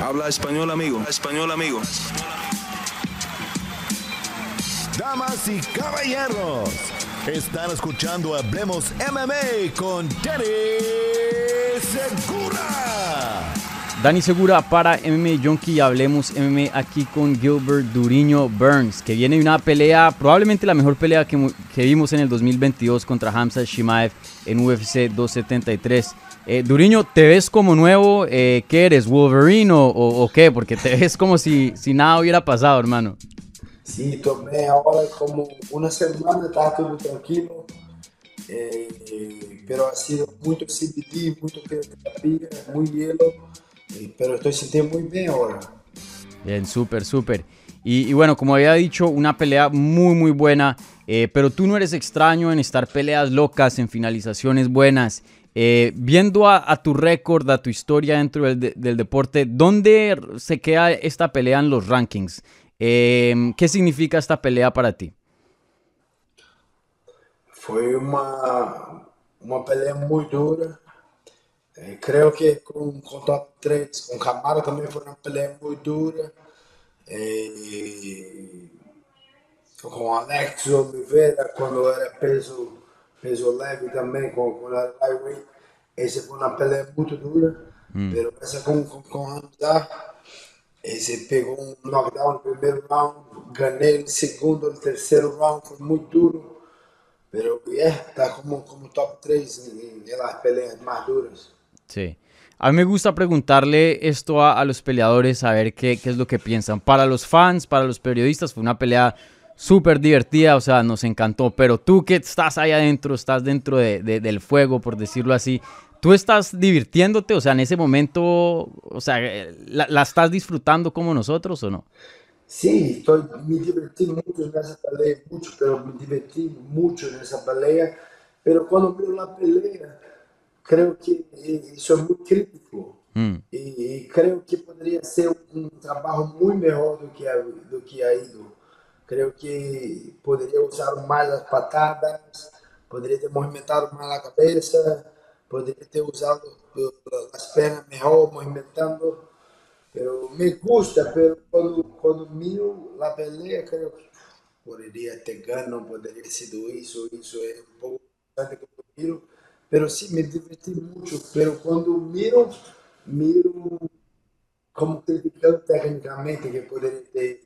Habla español, amigo. Español, amigo. Damas y caballeros, están escuchando Hablemos MMA con Danny Segura. Dani Segura para MMA Junkie y hablemos MMA aquí con Gilbert Duriño Burns, que viene de una pelea, probablemente la mejor pelea que, que vimos en el 2022 contra Hamza Shimaev en UFC 273. Eh, Duriño, ¿te ves como nuevo? Eh, ¿Qué eres? ¿Wolverine o, o, qué? Porque te ves como si, si nada hubiera pasado, hermano. Sí, tomé ahora como una semana, estaba todo tranquilo, eh, pero ha sido mucho CBD, mucho terapia, muy hielo, eh, pero estoy sintiendo muy bien ahora. Bien, súper, súper. Y, bueno, como había dicho, una pelea muy, muy buena, eh, pero tú no eres extraño en estar peleas locas, en finalizaciones buenas. Eh, viendo a, tu récord, a tu historia dentro del, de, del, deporte, ¿dónde se queda esta pelea en los rankings? Eh, ¿Qué significa esta pelea para ti? Fue una, una pelea muy dura. Eh, creo que con, con, top 3, con Camaro también fue una pelea muy dura. Eh, con Alex Oliveira, cuando era peso peso leve também com, com a lightweight. Essa foi uma pelea muito dura, mm. pero essa com, com, com Hamza, esse pegou um knockdown no primeiro round, ganhei no segundo, no terceiro round, foi muito duro, pero yeah, está como, como top 3 en, en las peleas más duras. Sí. A mí me gusta preguntarle esto a, a los peleadores, a ver qué, qué es lo que piensan. Para los fans, para los periodistas, fue una pelea súper divertida, o sea, nos encantó. Pero tú que estás ahí adentro, estás dentro de, de, del fuego, por decirlo así, ¿tú estás divirtiéndote? O sea, en ese momento, o sea, ¿la, la estás disfrutando como nosotros o no? Sí, estoy, me divertí mucho en esa pelea, mucho, pero me divertí mucho en esa pelea. Pero cuando veo la pelea, creo que eso es muy crítico. Mm. Y, y, creo que podría ser un trabajo muy mejor do que ha, do que ido. Creo que poderia usar mais as patadas, poderia ter movimentado mais a cabeça, poderia ter usado as pernas melhor, movimentando. Pero me gusta, pero quando, quando miro a pelea, creio que poderia ter ganho, poderia ter sido isso, isso é um pouco importante que eu miro. Pero sim, me diverti muito. Pero quando miro, miro como criticando técnicamente que poderia ter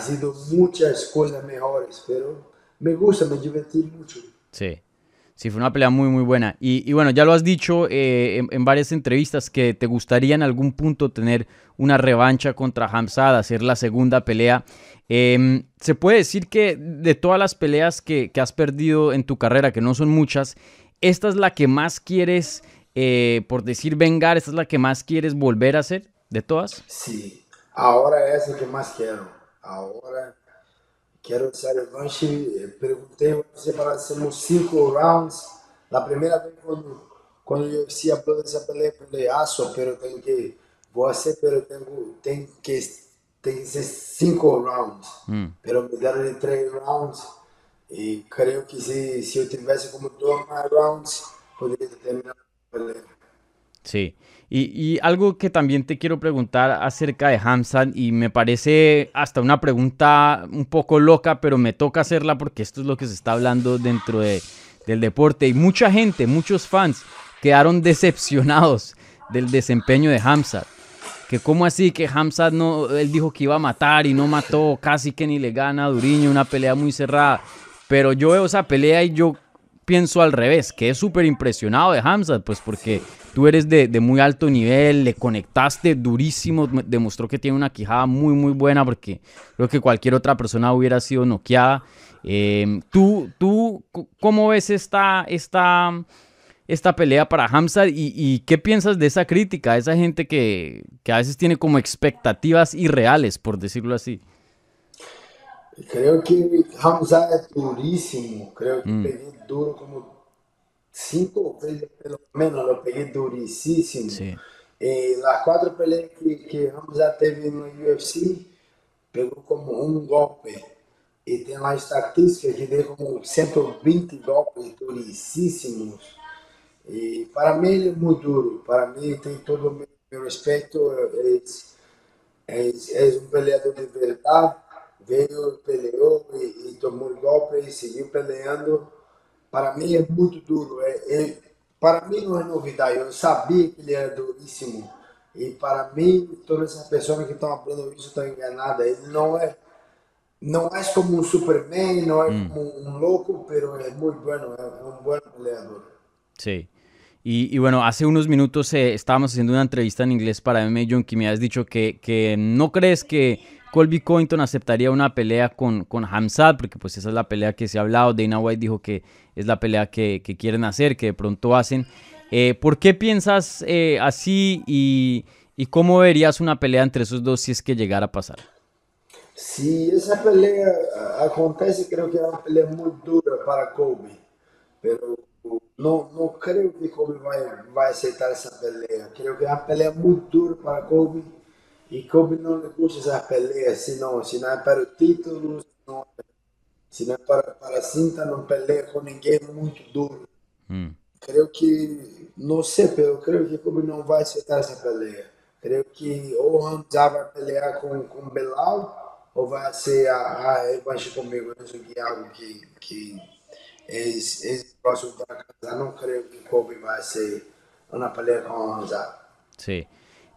sido muchas cosas mejores, pero me gusta, me divertí mucho. Sí. Sí, fue una pelea muy, muy buena. Y, bueno, ya lo has dicho eh, en, en, varias entrevistas que te gustaría en algún punto tener una revancha contra Hamzad, hacer la segunda pelea. Eh, Se puede decir que de todas las peleas que, que, has perdido en tu carrera, que no son muchas, esta es la que más quieres, eh, por decir vengar, esta es la que más quieres volver a hacer de todas. Sí, ahora es la que más quiero. Ahora quiero hacer revanche. Você para hacemos cinco rounds. La primera vez cuando, cuando yo decía de esa pelea, peleazo, pero tengo que, voy a hacer, pero tengo, tengo que, tengo que ser cinco rounds. Mm. Pero me de tres rounds. Y creo que si, si yo tuviese como dos más rounds, podría terminar. Sí. Y, y, algo que también te quiero preguntar acerca de Hamzat, y me parece hasta una pregunta un poco loca, pero me toca hacerla porque esto es lo que se está hablando dentro de, del deporte. Y mucha gente, muchos fans quedaron decepcionados del desempeño de Hamzat. Que cómo así que Hamzat no, él dijo que iba a matar y no mató, casi que ni le gana a Duriño, una pelea muy cerrada. Pero yo veo esa pelea y yo pienso al revés, que es súper impresionado de Hamzat, pues porque tú eres de, muy alto nivel, le conectaste durísimo, demostró que tiene una quijada muy, muy buena, porque creo que cualquier otra persona hubiera sido noqueada. Eh, ¿tú, ¿Tú cómo ves esta, esta, esta pelea para Hamzat y, y, qué piensas de esa crítica, esa gente que, que a veces tiene como expectativas irreales, por decirlo así? Creo que Hamzat es durísimo, creo que mm. pegué duro como cinco veces, pelo menos, lo pegué durísimo. Sí. Eh, las cuatro peleas que, que Hamzat teve no UFC, pegou como um golpe. E tem lá estatística que deu como 120 golpes duríssimos. E para mim ele é muito duro. Para mim tem todo o meu respeito. É, Es, es un peleador de verdad. Veio, peleou e, e tomou golpe e seguiu peleando. Para mim é muito duro. É, é, para mim não é novidade. Eu sabia que ele era duríssimo. E para mim, todas essas pessoas que estão falando isso estão enganadas. Ele não é, não é como um Superman, não é Mm. como um louco, pero é muito bueno. É, é um bom peleador. Sí. Y, y bueno, hace unos minutos eh, estábamos haciendo una entrevista en inglés para MMA Junkie. Me has dicho que, que no crees que Colby Covington aceptaría una pelea con, con porque pues esa es la pelea que se ha hablado. Dana White dijo que es la pelea que, quieren hacer, que de pronto hacen. Eh, ¿Por qué piensas eh, así y, cómo verías una pelea entre esos dos si es que llegara a pasar? Se essa pelea acontece, creo que é uma pelea muito dura para Kobe. Pero não, não creio que Kobe vai, vai aceitar essa pelea. Creio que é uma pelea muito dura para Kobe. E Kobe não lhe gusta se não, se não é para o título, se não, se não é para, para a cinta, não pelea com ninguém muito duro. Mm, Creio que, não sei, pero creio que Kobe não vai aceitar essa peleia. Creio que ou Hamza vai pelear com, com Belal ou vai ser a, a revanche comigo. Isso que é algo que, que é, é próximo para casar. Não creio que Kobe vai ser uma peleia com Hamza. Sí.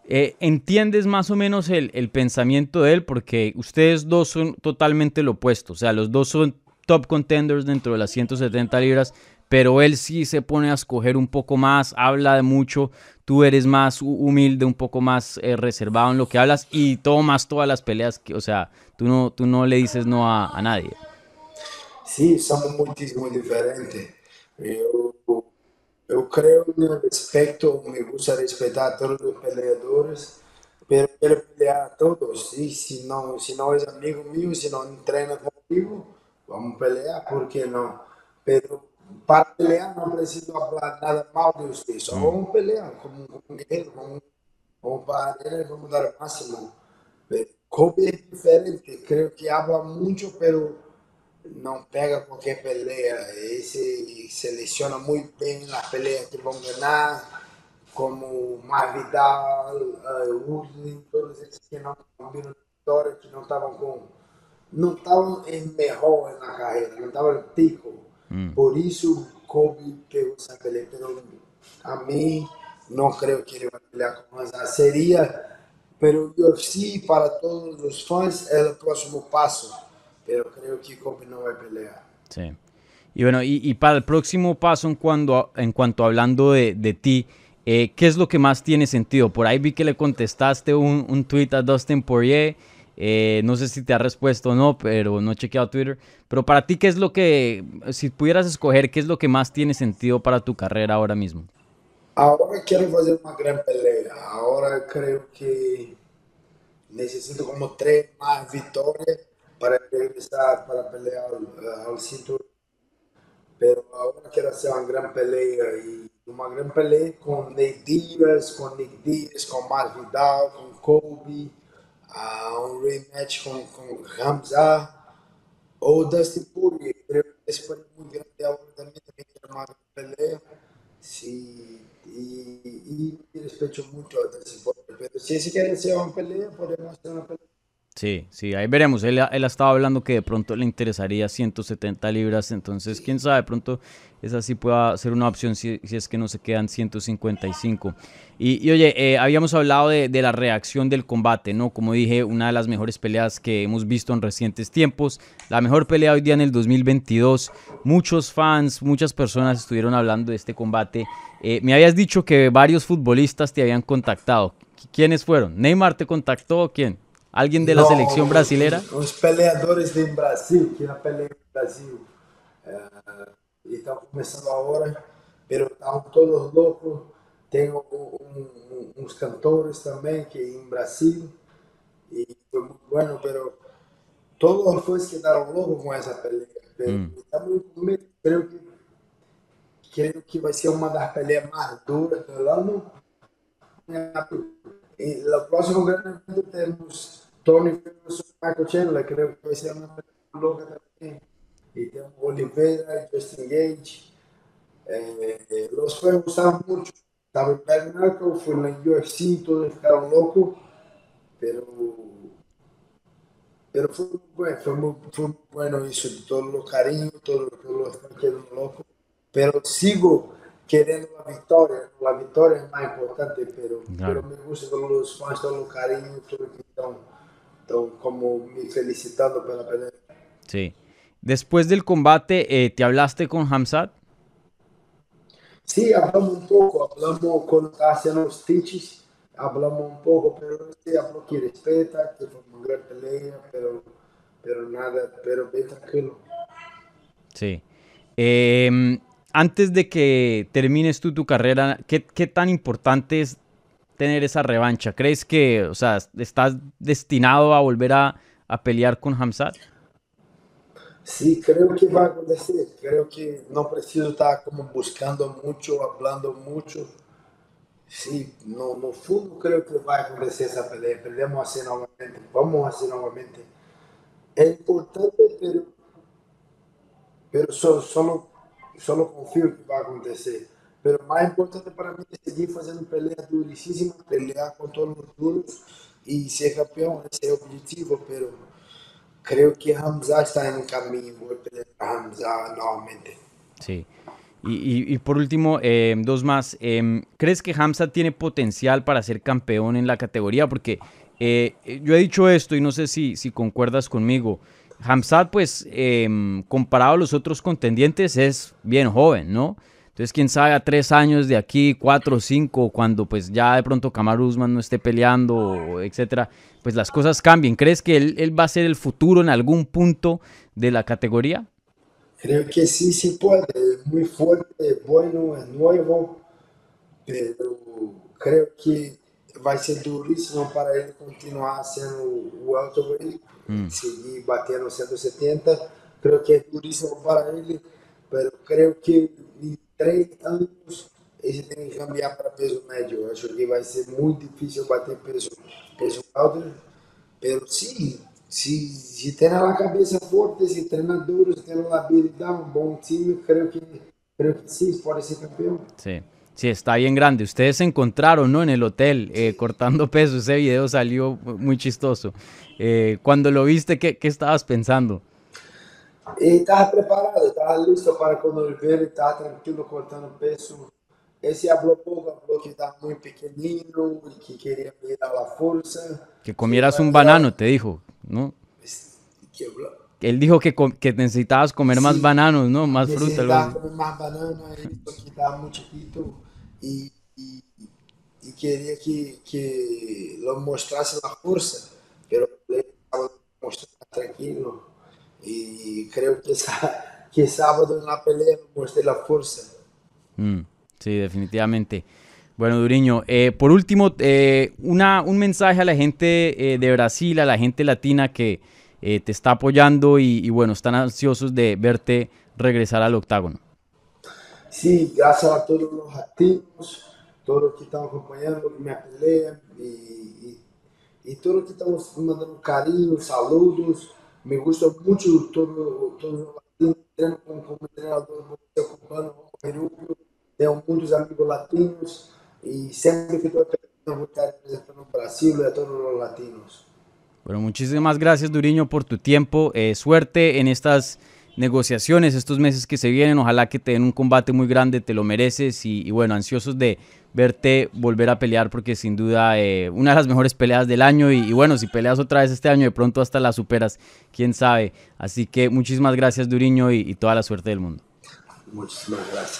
Eh, ¿Entiendes más o menos el, el pensamiento de él? Porque ustedes dos son totalmente lo opuesto. O sea, los dos son top contenders dentro de las 170 libras, pero él sí se pone a escoger un poco más, habla de mucho. Tú eres más hu- humilde, un poco más eh, reservado en lo que hablas y tomas todas las peleas. Que, o sea, tú no, tú no le dices no a, a nadie. Sim, somos muitíssimo diferentes. Eu, creio no respeito, me gusta respeitar todos os peleadores, pero quero pelear a todos. E se não, se não é amigo meu, se não treina comigo, vamos pelear, por não? Pero para pelear não preciso falar nada mal de você, só vamos pelear como um guerreiro, vamos, vamos para ele, vamos dar o máximo. Kobe é diferente, creio que habla muito, pero não pega qualquer peleia. Esse seleciona muito bem as peleias que vão ganhar, como Masvidal, uh, Woodley, todos esses que não viram vitória, que não estavam com. não estavam em melhor na carreira, não estavam em pico. Por isso, Kobe pegou essa peleia. Pero a mim, não creio que ele vai pelear com Hamza. Seria, pero UFC, para todos os fãs, é o próximo passo. Pero creo que Kobe no va a pelear. Sí. Y bueno, y, y para el próximo paso en, cuando, en cuanto hablando de, de ti, eh, ¿qué es lo que más tiene sentido? Por ahí vi que le contestaste un, un tweet a Dustin Poirier. eh, no sé si te ha respuesto o no, pero no he chequeado Twitter. Pero para ti, ¿qué es lo que, si pudieras escoger, qué es lo que más tiene sentido para tu carrera ahora mismo? Ahora quiero hacer una gran pelea. Ahora creo que necesito como tres más victorias para regresar para pelear al, al cinturón. Pero ahora quiero hacer una gran pelea y una gran pelea con Nate Diaz, con Nick Diaz, con Masvidal, con Kobe, ah, un rematch con, con Hamza o Dustin Poirier. Creo que esse foi muito grande ahora también, también quiero una gran pelea. Sí, y, y, y respeto mucho a Dustin Poirier. Pero si ese quiere hacer una pelea, podemos hacer una pelea. Sí, sí, ahí veremos. Él, él estaba hablando que de pronto le interesaría 170 libras, entonces quién sabe, de pronto esa sí pueda ser una opción si, si es que no se quedan 155. Y, y oye, eh, habíamos hablado de, de, la reacción del combate, ¿no? Como dije, una de las mejores peleas que hemos visto en recientes tiempos, la mejor pelea hoy día en el 2022. Muchos fans, muchas personas estuvieron hablando de este combate. Eh, me habías dicho que varios futbolistas te habían contactado. ¿Quiénes fueron? ¿Neymar te contactó? ¿Quién? ¿Alguien de la no, selección brasilera? Os peleadores de Brasil, que na pelea em Brasil uh, estão começando agora, pero estão todos loucos. Tem um, um, uns cantores também que em Brasil, e foi muito bueno, pero todos os fãs quedaram loucos com essa pelea. Pero Hum. estamos com medo, creio que, creio que vai ser uma das peleas mais duras do ano. Y lo próximo gran evento tenemos Tony Chandler, creo que va a ser una pelea loca también. Y tenemos Oliveira, Justin Gage. Eh, eh, los juegos gustaron mucho. Estaba en Bernardo, fue en la UFC, todos ficaron locos. pero, pero fue, bueno, fue, muy, fue muy bueno eso, todo lo cariño, todo, todo lo están quedando loco, pero sigo querendo la victoria, la victoria es más importante, pero, Claro. pero me gusta todos los fans, todo lo cariño, todo lo que están como felicitando pela pelea. Sí. Después del combate, eh, ¿te hablaste con Hamzat? Sí, hablamos un poco, hablamos estaba haciendo los stitches, hablamos un poco, pero sí, habló que respeta, que fue una gran pelea, pero, pero nada, pero bien tranquilo. Sí. Em, antes de que termines tú tu carrera, ¿qué, qué tan importante es tener esa revancha? ¿Crees que, o sea, estás destinado a volver a, a pelear con Hamzat? Sí, creo que va a acontecer, creo que no preciso estar como buscando mucho, hablando mucho. Sí, no, no creo que va a acontecer esa pelea, peleamos así nuevamente, vamos a hacer nuevamente. Es importante, pero, pero solo, solo, solo confío que va a acontecer. Pero más importante para mí es seguir haciendo peleas durísimas, pelear con todos los duros y ser campeón, ese es el objetivo, pero creo que Hamza está en el camino, voy a pelear a Hamza nuevamente. Sí. Y, y- y por último, eh, dos más. Em, ¿Crees que Hamza tiene potencial para ser campeón en la categoría? Porque eh, eh, yo he dicho esto y no sé si, si concuerdas conmigo. Hamzat, pues, em, comparado a los otros contendientes, es bien joven, ¿no? Entonces, quién sabe, a tres años de aquí, cuatro o cinco, cuando pues ya de pronto Kamaru Usman no esté peleando, o etcétera, pues las cosas cambien. ¿Crees que él, él va a ser el futuro en algún punto de la categoría? Creo que sí, sí puede, muy fuerte, bueno, es nuevo, pero creo que va a ser durísimo para él continuar siendo welterweight, seguir batiendo 170. Creo que es durísimo para él, pero creo que en tres años ele tem que cambiar para peso médio. Eu acho que vai ser muito difícil bater peso, peso welter, pero sí, si, si tiene la cabeza fuerte, si treina duro, si tiene la habilidad, un buen time, creo que, creo que sí, puede ser campeón. Sí. Sí, está bien grande. Ustedes se encontraron, ¿no? En el hotel, eh, cortando peso. Ese video salió muy chistoso. Eh, cuando lo viste, ¿qué, qué estabas pensando? E estava preparado, listo para veio, ele estava tranquilo cortando peso. Esse falou pouco, falou que estava muito pequenino e que queria me dar a força. Que comieras un banano, te dijo, ¿no? Que Él dijo que, que necesitabas comer más Sí. bananos, ¿no? Más fruta. así. comer mais banana, isso que estava muito chiquito e, e, e queria que, que lo mostrasse a força, pero ele estava mostrando tranquilo e creio que, sá- que sábado na pelea mostrei a força. Mm, sí, definitivamente. Bueno, Duriño, eh, por último, eh, una, un mensaje a la gente eh, de Brasil, a la gente latina que eh, te está apoyando y, y, bueno, están ansiosos de verte regresar al octágono. Sí, gracias a todos los latinos, todos los que están acompañando mi pelea y, y, y todos los que están mandando cariño, saludos. Me gusta mucho todo, latinos, treino como, como entrenador, eu ocupando o Peru, tenho muitos amigos latinos estoy peleando voy a estar representando Brasil y a todos los latinos. Bueno, muchísimas gracias, Duriño, por tu tiempo. Eh, suerte en estas negociaciones, estos meses que se vienen. Ojalá que te den un combate muy grande, te lo mereces. Y, bueno, ansiosos de verte volver a pelear porque sin duda eh, una de las mejores peleas del año. Y, y bueno, si peleas otra vez este año, de pronto hasta la superas, quién sabe. Así que muchísimas gracias, Duriño, y, y toda la suerte del mundo. Muchísimas gracias.